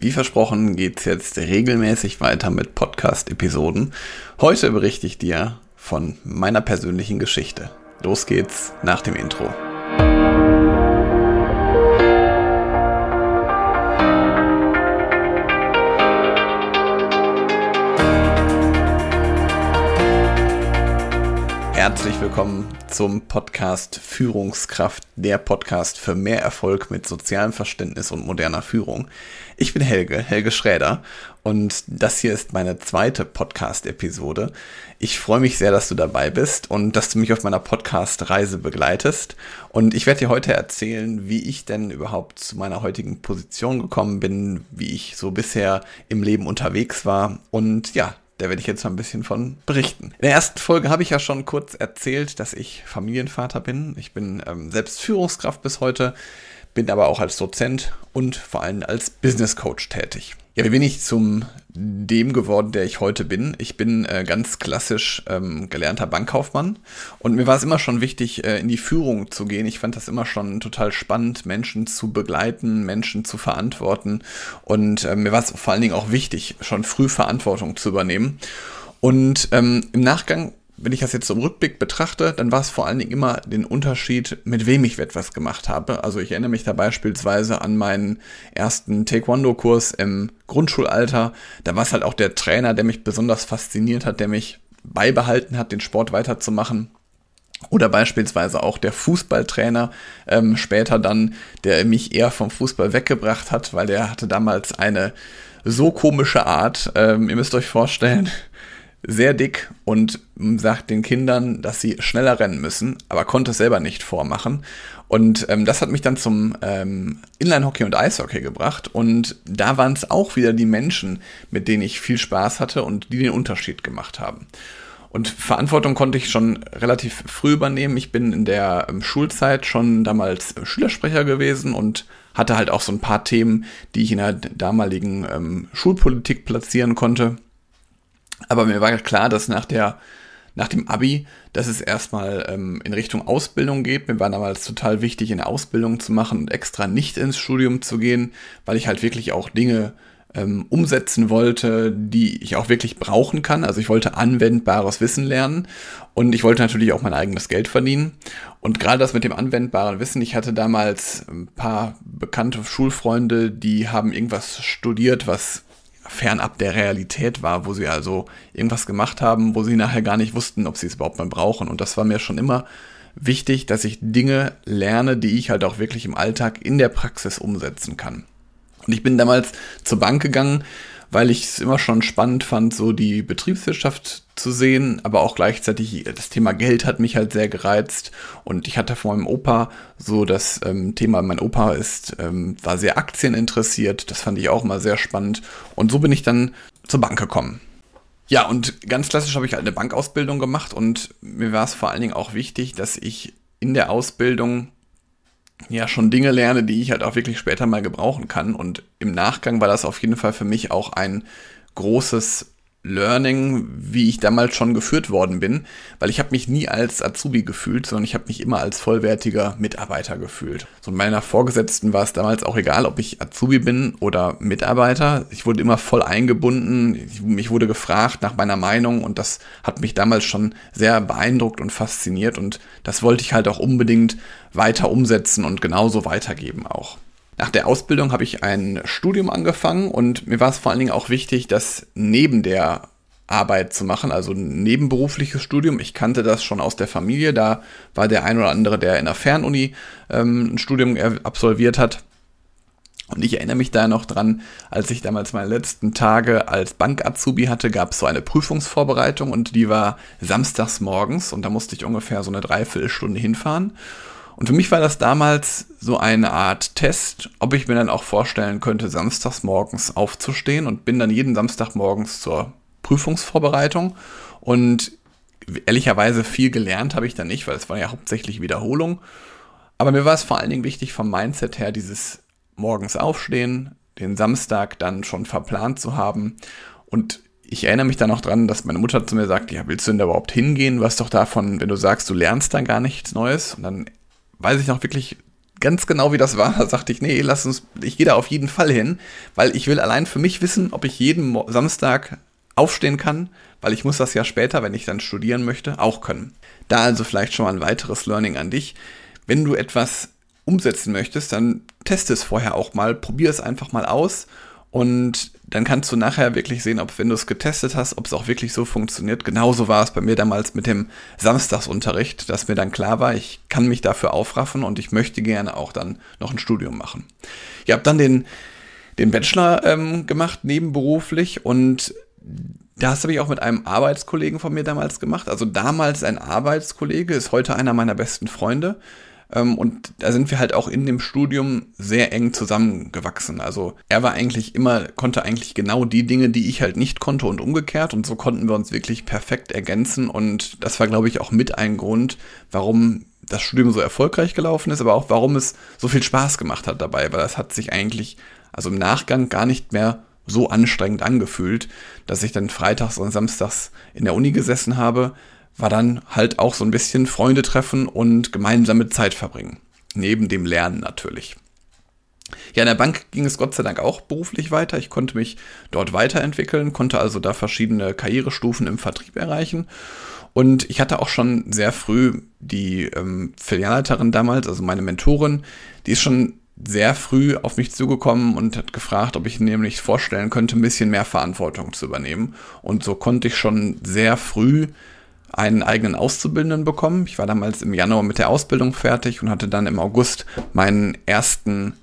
Wie versprochen geht's jetzt regelmäßig weiter mit Podcast-Episoden. Heute berichte ich dir von meiner persönlichen Geschichte. Los geht's nach dem Intro. Willkommen zum Podcast Führungskraft, der Podcast für mehr Erfolg mit sozialem Verständnis und moderner Führung. Ich bin Helge, Helge Schräder und das hier ist meine zweite Podcast-Episode. Ich freue mich sehr, dass du dabei bist und dass du mich auf meiner Podcast-Reise begleitest. Und ich werde dir heute erzählen, wie ich denn überhaupt zu meiner heutigen Position gekommen bin, wie ich so bisher im Leben unterwegs war und ja, da werde ich jetzt mal ein bisschen von berichten. In der ersten Folge habe ich ja schon kurz erzählt, dass ich Familienvater bin. Ich bin ähm, selbst Führungskraft bis heute, bin aber auch als Dozent und vor allem als Business Coach tätig. Ja, wie bin ich zum dem geworden, der ich heute bin? Ich bin äh, ganz klassisch ähm, gelernter Bankkaufmann und mir war es immer schon wichtig, äh, in die Führung zu gehen. Ich fand das immer schon total spannend, Menschen zu begleiten, Menschen zu verantworten und äh, mir war es vor allen Dingen auch wichtig, schon früh Verantwortung zu übernehmen. Und ähm, im Nachgang wenn ich das jetzt im Rückblick betrachte, dann war es vor allen Dingen immer den Unterschied, mit wem ich etwas gemacht habe. Also ich erinnere mich da beispielsweise an meinen ersten Taekwondo-Kurs im Grundschulalter. Da war es halt auch der Trainer, der mich besonders fasziniert hat, der mich beibehalten hat, den Sport weiterzumachen. Oder beispielsweise auch der Fußballtrainer ähm, später dann, der mich eher vom Fußball weggebracht hat, weil der hatte damals eine so komische Art. Ähm, ihr müsst euch vorstellen, sehr dick und sagt den Kindern, dass sie schneller rennen müssen, aber konnte es selber nicht vormachen. Und ähm, das hat mich dann zum ähm, Inline-Hockey und Eishockey gebracht. Und da waren es auch wieder die Menschen, mit denen ich viel Spaß hatte und die den Unterschied gemacht haben. Und Verantwortung konnte ich schon relativ früh übernehmen. Ich bin in der ähm, Schulzeit schon damals Schülersprecher gewesen und hatte halt auch so ein paar Themen, die ich in der damaligen ähm, Schulpolitik platzieren konnte. Aber mir war klar, dass nach der nach dem Abi, dass es erstmal ähm, in Richtung Ausbildung geht. Mir war damals total wichtig, eine Ausbildung zu machen und extra nicht ins Studium zu gehen, weil ich halt wirklich auch Dinge ähm, umsetzen wollte, die ich auch wirklich brauchen kann. Also ich wollte anwendbares Wissen lernen und ich wollte natürlich auch mein eigenes Geld verdienen. Und gerade das mit dem anwendbaren Wissen, ich hatte damals ein paar bekannte Schulfreunde, die haben irgendwas studiert, was fernab der Realität war, wo sie also irgendwas gemacht haben, wo sie nachher gar nicht wussten, ob sie es überhaupt mal brauchen. Und das war mir schon immer wichtig, dass ich Dinge lerne, die ich halt auch wirklich im Alltag in der Praxis umsetzen kann. Und ich bin damals zur Bank gegangen, weil ich es immer schon spannend fand, so die Betriebswirtschaft zu sehen, aber auch gleichzeitig das Thema Geld hat mich halt sehr gereizt und ich hatte vor meinem Opa so das ähm, Thema, mein Opa ist, ähm, war sehr Aktien interessiert, das fand ich auch mal sehr spannend und so bin ich dann zur Bank gekommen. Ja, und ganz klassisch habe ich halt eine Bankausbildung gemacht und mir war es vor allen Dingen auch wichtig, dass ich in der Ausbildung ja schon Dinge lerne, die ich halt auch wirklich später mal gebrauchen kann. Und im Nachgang war das auf jeden Fall für mich auch ein großes Learning, wie ich damals schon geführt worden bin, weil ich habe mich nie als Azubi gefühlt, sondern ich habe mich immer als vollwertiger Mitarbeiter gefühlt. So meiner Vorgesetzten war es damals auch egal, ob ich Azubi bin oder Mitarbeiter. Ich wurde immer voll eingebunden, ich, mich wurde gefragt nach meiner Meinung und das hat mich damals schon sehr beeindruckt und fasziniert und das wollte ich halt auch unbedingt weiter umsetzen und genauso weitergeben auch. Nach der Ausbildung habe ich ein Studium angefangen und mir war es vor allen Dingen auch wichtig, das neben der Arbeit zu machen, also ein nebenberufliches Studium. Ich kannte das schon aus der Familie. Da war der ein oder andere, der in der Fernuni ähm, ein Studium absolviert hat. Und ich erinnere mich da noch dran, als ich damals meine letzten Tage als Bank-Azubi hatte, gab es so eine Prüfungsvorbereitung und die war samstags morgens und da musste ich ungefähr so eine Dreiviertelstunde hinfahren. Und für mich war das damals so eine Art Test, ob ich mir dann auch vorstellen könnte, samstags morgens aufzustehen und bin dann jeden Samstag morgens zur Prüfungsvorbereitung. Und ehrlicherweise viel gelernt habe ich dann nicht, weil es war ja hauptsächlich Wiederholung. Aber mir war es vor allen Dingen wichtig vom Mindset her, dieses morgens aufstehen, den Samstag dann schon verplant zu haben. Und ich erinnere mich dann noch dran, dass meine Mutter zu mir sagt, ja, willst du denn da überhaupt hingehen? Was doch davon, wenn du sagst, du lernst dann gar nichts Neues? Und dann weiß ich noch wirklich ganz genau, wie das war. Da sagte ich, nee, lass uns, ich gehe da auf jeden Fall hin, weil ich will allein für mich wissen, ob ich jeden Samstag aufstehen kann, weil ich muss das ja später, wenn ich dann studieren möchte, auch können. Da also vielleicht schon mal ein weiteres Learning an dich. Wenn du etwas umsetzen möchtest, dann teste es vorher auch mal, probier es einfach mal aus und dann kannst du nachher wirklich sehen, ob wenn du es getestet hast, ob es auch wirklich so funktioniert. Genauso war es bei mir damals mit dem Samstagsunterricht, dass mir dann klar war, ich kann mich dafür aufraffen und ich möchte gerne auch dann noch ein Studium machen. Ich habe dann den, den Bachelor ähm, gemacht, nebenberuflich und das habe ich auch mit einem Arbeitskollegen von mir damals gemacht. Also damals ein Arbeitskollege, ist heute einer meiner besten Freunde. Ähm, und da sind wir halt auch in dem Studium sehr eng zusammengewachsen. Also er war eigentlich immer, konnte eigentlich genau die Dinge, die ich halt nicht konnte und umgekehrt. Und so konnten wir uns wirklich perfekt ergänzen. Und das war, glaube ich, auch mit ein Grund, warum das Studium so erfolgreich gelaufen ist, aber auch warum es so viel Spaß gemacht hat dabei, weil das hat sich eigentlich, also im Nachgang gar nicht mehr so anstrengend angefühlt, dass ich dann freitags und samstags in der Uni gesessen habe, war dann halt auch so ein bisschen Freunde treffen und gemeinsame Zeit verbringen. Neben dem Lernen natürlich. Ja, in der Bank ging es Gott sei Dank auch beruflich weiter. Ich konnte mich dort weiterentwickeln, konnte also da verschiedene Karrierestufen im Vertrieb erreichen. Und ich hatte auch schon sehr früh die ähm, Filialleiterin damals, also meine Mentorin, die ist schon sehr früh auf mich zugekommen und hat gefragt, ob ich nicht vorstellen könnte, ein bisschen mehr Verantwortung zu übernehmen. Und so konnte ich schon sehr früh einen eigenen Auszubildenden bekommen. Ich war damals im Januar mit der Ausbildung fertig und hatte dann im August meinen ersten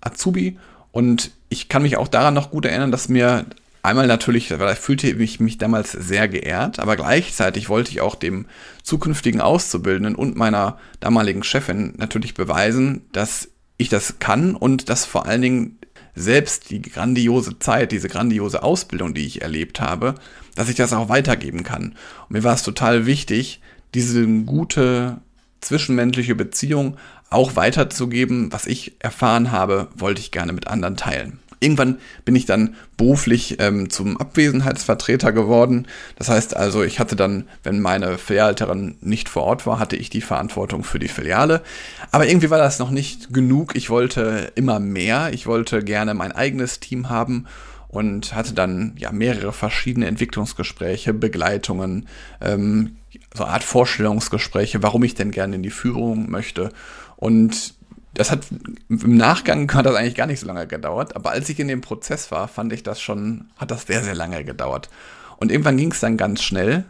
Azubi. Und ich kann mich auch daran noch gut erinnern, dass mir einmal natürlich, weil ich fühlte ich mich damals sehr geehrt, aber gleichzeitig wollte ich auch dem zukünftigen Auszubildenden und meiner damaligen Chefin natürlich beweisen, dass ich das kann und dass vor allen Dingen selbst die grandiose Zeit, diese grandiose Ausbildung, die ich erlebt habe, dass ich das auch weitergeben kann. Und mir war es total wichtig, diese gute zwischenmenschliche Beziehung auch weiterzugeben. Was ich erfahren habe, wollte ich gerne mit anderen teilen. Irgendwann bin ich dann beruflich ähm, zum Abwesenheitsvertreter geworden. Das heißt also, ich hatte dann, wenn meine Filialleiterin nicht vor Ort war, hatte ich die Verantwortung für die Filiale. Aber irgendwie war das noch nicht genug. Ich wollte immer mehr. Ich wollte gerne mein eigenes Team haben und hatte dann ja mehrere verschiedene Entwicklungsgespräche, Begleitungen, ähm, so eine Art Vorstellungsgespräche, warum ich denn gerne in die Führung möchte. Und das hat im Nachgang hat das eigentlich gar nicht so lange gedauert, aber als ich in dem Prozess war, fand ich das schon, hat das sehr, sehr lange gedauert. Und irgendwann ging es dann ganz schnell.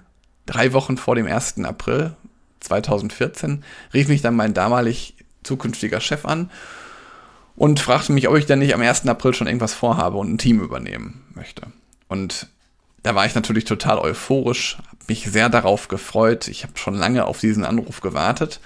Drei Wochen vor dem 1. April 2014 rief mich dann mein damalig zukünftiger Chef an und fragte mich, ob ich denn nicht am 1. April schon irgendwas vorhabe und ein Team übernehmen möchte. Und da war ich natürlich total euphorisch, habe mich sehr darauf gefreut. Ich habe schon lange auf diesen Anruf gewartet.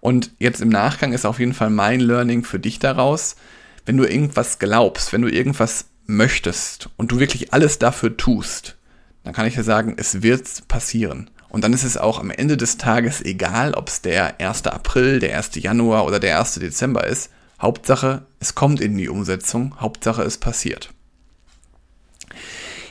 Und jetzt im Nachgang ist auf jeden Fall mein Learning für dich daraus, wenn du irgendwas glaubst, wenn du irgendwas möchtest und du wirklich alles dafür tust, dann kann ich dir sagen, es wird passieren. Und dann ist es auch am Ende des Tages egal, ob es der 1. April, der 1. Januar oder der 1. Dezember ist. Hauptsache, es kommt in die Umsetzung, Hauptsache, es passiert.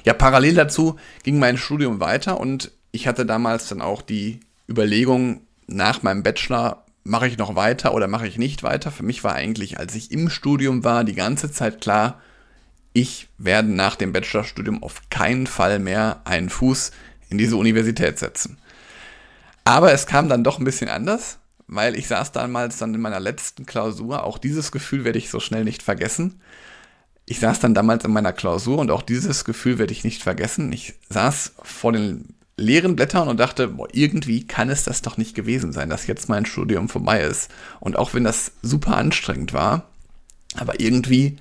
Ja, parallel dazu ging mein Studium weiter und ich hatte damals dann auch die Überlegung, nach meinem Bachelor mache ich noch weiter oder mache ich nicht weiter. Für mich war eigentlich, als ich im Studium war, die ganze Zeit klar, ich werde nach dem Bachelorstudium auf keinen Fall mehr einen Fuß in diese Universität setzen. Aber es kam dann doch ein bisschen anders weil ich saß damals dann in meiner letzten Klausur, auch dieses Gefühl werde ich so schnell nicht vergessen. Ich saß dann damals in meiner Klausur und auch dieses Gefühl werde ich nicht vergessen. Ich saß vor den leeren Blättern und dachte, boah, irgendwie kann es das doch nicht gewesen sein, dass jetzt mein Studium vorbei ist. Und auch wenn das super anstrengend war, aber irgendwie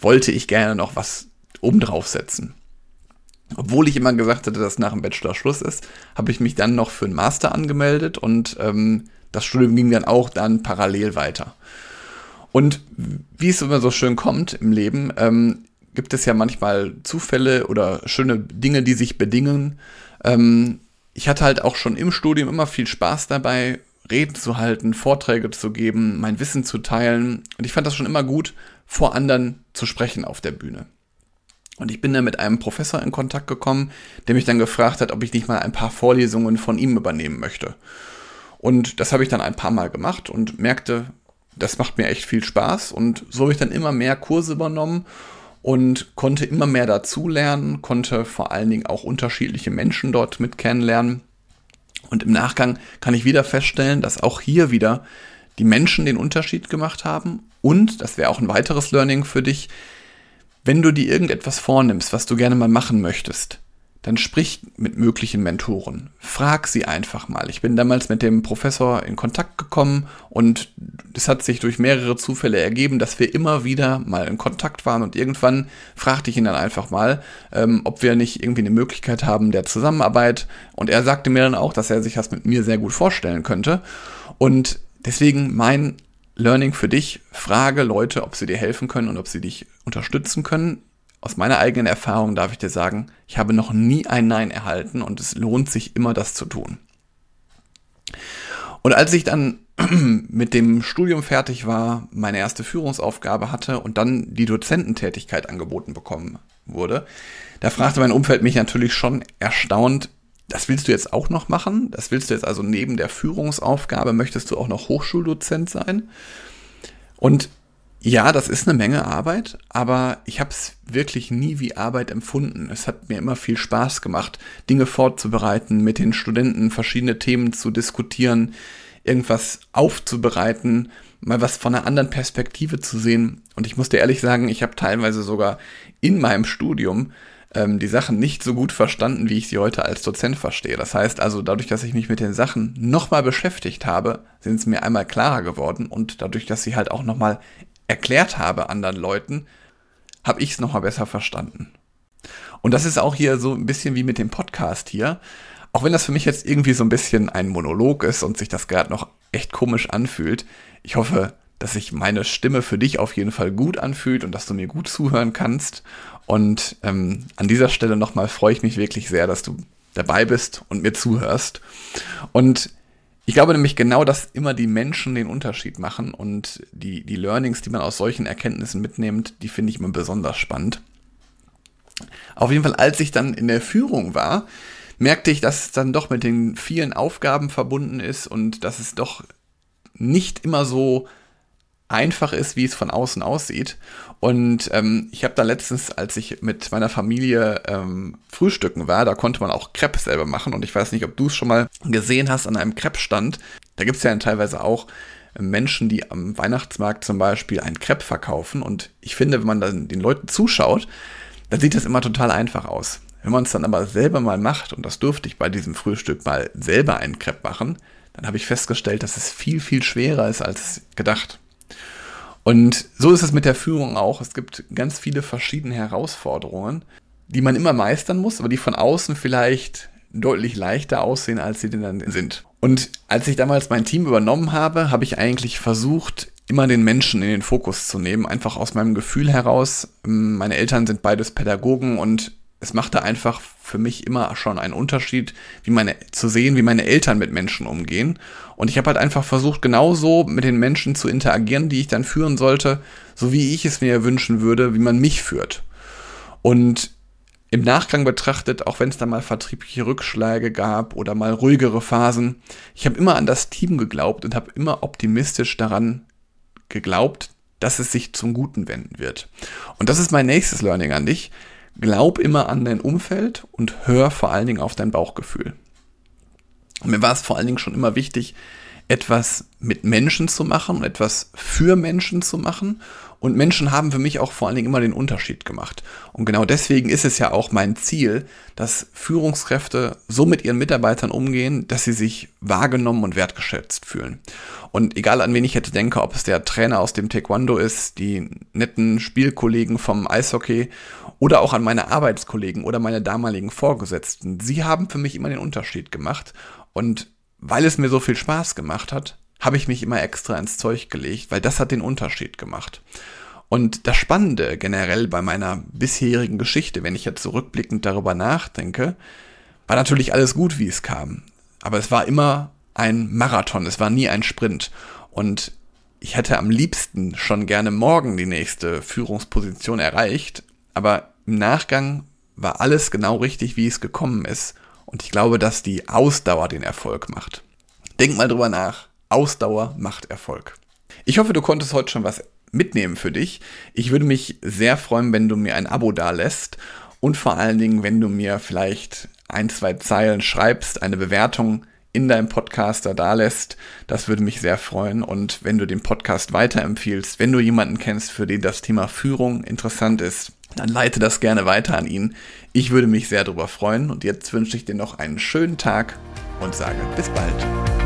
wollte ich gerne noch was obendrauf setzen. Obwohl ich immer gesagt hatte, dass nach dem Bachelor Schluss ist, habe ich mich dann noch für einen Master angemeldet und ähm, das Studium ging dann auch dann parallel weiter. Und wie es immer so schön kommt im Leben, ähm, gibt es ja manchmal Zufälle oder schöne Dinge, die sich bedingen. Ähm, ich hatte halt auch schon im Studium immer viel Spaß dabei, Reden zu halten, Vorträge zu geben, mein Wissen zu teilen. Und ich fand das schon immer gut, vor anderen zu sprechen auf der Bühne. Und ich bin dann mit einem Professor in Kontakt gekommen, der mich dann gefragt hat, ob ich nicht mal ein paar Vorlesungen von ihm übernehmen möchte. Und das habe ich dann ein paar Mal gemacht und merkte, das macht mir echt viel Spaß. Und so habe ich dann immer mehr Kurse übernommen und konnte immer mehr dazulernen, konnte vor allen Dingen auch unterschiedliche Menschen dort mit kennenlernen. Und im Nachgang kann ich wieder feststellen, dass auch hier wieder die Menschen den Unterschied gemacht haben. Und, das wäre auch ein weiteres Learning für dich, wenn du dir irgendetwas vornimmst, was du gerne mal machen möchtest, dann sprich mit möglichen Mentoren. Frag sie einfach mal. Ich bin damals mit dem Professor in Kontakt gekommen und es hat sich durch mehrere Zufälle ergeben, dass wir immer wieder mal in Kontakt waren und irgendwann fragte ich ihn dann einfach mal, ähm, ob wir nicht irgendwie eine Möglichkeit haben der Zusammenarbeit und er sagte mir dann auch, dass er sich das mit mir sehr gut vorstellen könnte und deswegen mein Learning für dich, frage Leute, ob sie dir helfen können und ob sie dich unterstützen können aus meiner eigenen Erfahrung darf ich dir sagen, ich habe noch nie ein Nein erhalten und es lohnt sich immer, das zu tun. Und als ich dann mit dem Studium fertig war, meine erste Führungsaufgabe hatte und dann die Dozententätigkeit angeboten bekommen wurde, da fragte mein Umfeld mich natürlich schon erstaunt, das willst du jetzt auch noch machen? Das willst du jetzt also neben der Führungsaufgabe, möchtest du auch noch Hochschuldozent sein? Und ja, das ist eine Menge Arbeit, aber ich habe es wirklich nie wie Arbeit empfunden. Es hat mir immer viel Spaß gemacht, Dinge vorzubereiten, mit den Studenten verschiedene Themen zu diskutieren, irgendwas aufzubereiten, mal was von einer anderen Perspektive zu sehen. Und ich muss dir ehrlich sagen, ich habe teilweise sogar in meinem Studium ähm, die Sachen nicht so gut verstanden, wie ich sie heute als Dozent verstehe. Das heißt also, dadurch, dass ich mich mit den Sachen nochmal beschäftigt habe, sind es mir einmal klarer geworden und dadurch, dass sie halt auch nochmal erklärt habe anderen Leuten, habe ich es nochmal besser verstanden. Und das ist auch hier so ein bisschen wie mit dem Podcast hier. Auch wenn das für mich jetzt irgendwie so ein bisschen ein Monolog ist und sich das gerade noch echt komisch anfühlt. Ich hoffe, dass sich meine Stimme für dich auf jeden Fall gut anfühlt und dass du mir gut zuhören kannst. Und ähm, an dieser Stelle nochmal freue ich mich wirklich sehr, dass du dabei bist und mir zuhörst. Und ich glaube nämlich genau, dass immer die Menschen den Unterschied machen und die, die Learnings, die man aus solchen Erkenntnissen mitnimmt, die finde ich immer besonders spannend. Auf jeden Fall, als ich dann in der Führung war, merkte ich, dass es dann doch mit den vielen Aufgaben verbunden ist und dass es doch nicht immer so einfach ist, wie es von außen aussieht. Und ähm, ich habe da letztens, als ich mit meiner Familie ähm, frühstücken war, da konnte man auch Crepe selber machen. Und ich weiß nicht, ob du es schon mal gesehen hast an einem Crepe-Stand. Da gibt es ja teilweise auch Menschen, die am Weihnachtsmarkt zum Beispiel ein Crepe verkaufen. Und ich finde, wenn man dann den Leuten zuschaut, dann sieht das immer total einfach aus. Wenn man es dann aber selber mal macht, und das durfte ich bei diesem Frühstück mal selber einen Crepe machen, dann habe ich festgestellt, dass es viel, viel schwerer ist als gedacht. Und so ist es mit der Führung auch. Es gibt ganz viele verschiedene Herausforderungen, die man immer meistern muss, aber die von außen vielleicht deutlich leichter aussehen, als sie denn dann sind. Und als ich damals mein Team übernommen habe, habe ich eigentlich versucht, immer den Menschen in den Fokus zu nehmen, einfach aus meinem Gefühl heraus. Meine Eltern sind beides Pädagogen und es machte einfach für mich immer schon einen Unterschied, wie meine, zu sehen, wie meine Eltern mit Menschen umgehen. Und ich habe halt einfach versucht, genauso mit den Menschen zu interagieren, die ich dann führen sollte, so wie ich es mir wünschen würde, wie man mich führt. Und im Nachgang betrachtet, auch wenn es da mal vertriebliche Rückschläge gab oder mal ruhigere Phasen, ich habe immer an das Team geglaubt und habe immer optimistisch daran geglaubt, dass es sich zum Guten wenden wird. Und das ist mein nächstes Learning an dich. Glaub immer an dein Umfeld und hör vor allen Dingen auf dein Bauchgefühl. Mir war es vor allen Dingen schon immer wichtig, etwas mit Menschen zu machen etwas für Menschen zu machen. Und Menschen haben für mich auch vor allen Dingen immer den Unterschied gemacht. Und genau deswegen ist es ja auch mein Ziel, dass Führungskräfte so mit ihren Mitarbeitern umgehen, dass sie sich wahrgenommen und wertgeschätzt fühlen. Und egal an wen ich jetzt denke, ob es der Trainer aus dem Taekwondo ist, die netten Spielkollegen vom Eishockey oder auch an meine Arbeitskollegen oder meine damaligen Vorgesetzten. Sie haben für mich immer den Unterschied gemacht und weil es mir so viel Spaß gemacht hat, habe ich mich immer extra ins Zeug gelegt, weil das hat den Unterschied gemacht. Und das Spannende generell bei meiner bisherigen Geschichte, wenn ich jetzt zurückblickend darüber nachdenke, war natürlich alles gut, wie es kam. Aber es war immer ein Marathon, es war nie ein Sprint. Und ich hätte am liebsten schon gerne morgen die nächste Führungsposition erreicht, aber im Nachgang war alles genau richtig, wie es gekommen ist. Und ich glaube, dass die Ausdauer den Erfolg macht. Denk mal drüber nach. Ausdauer macht Erfolg. Ich hoffe, du konntest heute schon was mitnehmen für dich. Ich würde mich sehr freuen, wenn du mir ein Abo dalässt und vor allen Dingen, wenn du mir vielleicht ein, zwei Zeilen schreibst, eine Bewertung in deinem Podcaster da lässt. Das würde mich sehr freuen. Und wenn du den Podcast weiterempfiehlst, wenn du jemanden kennst, für den das Thema Führung interessant ist, dann leite das gerne weiter an ihn. Ich würde mich sehr darüber freuen. Und jetzt wünsche ich dir noch einen schönen Tag und sage bis bald.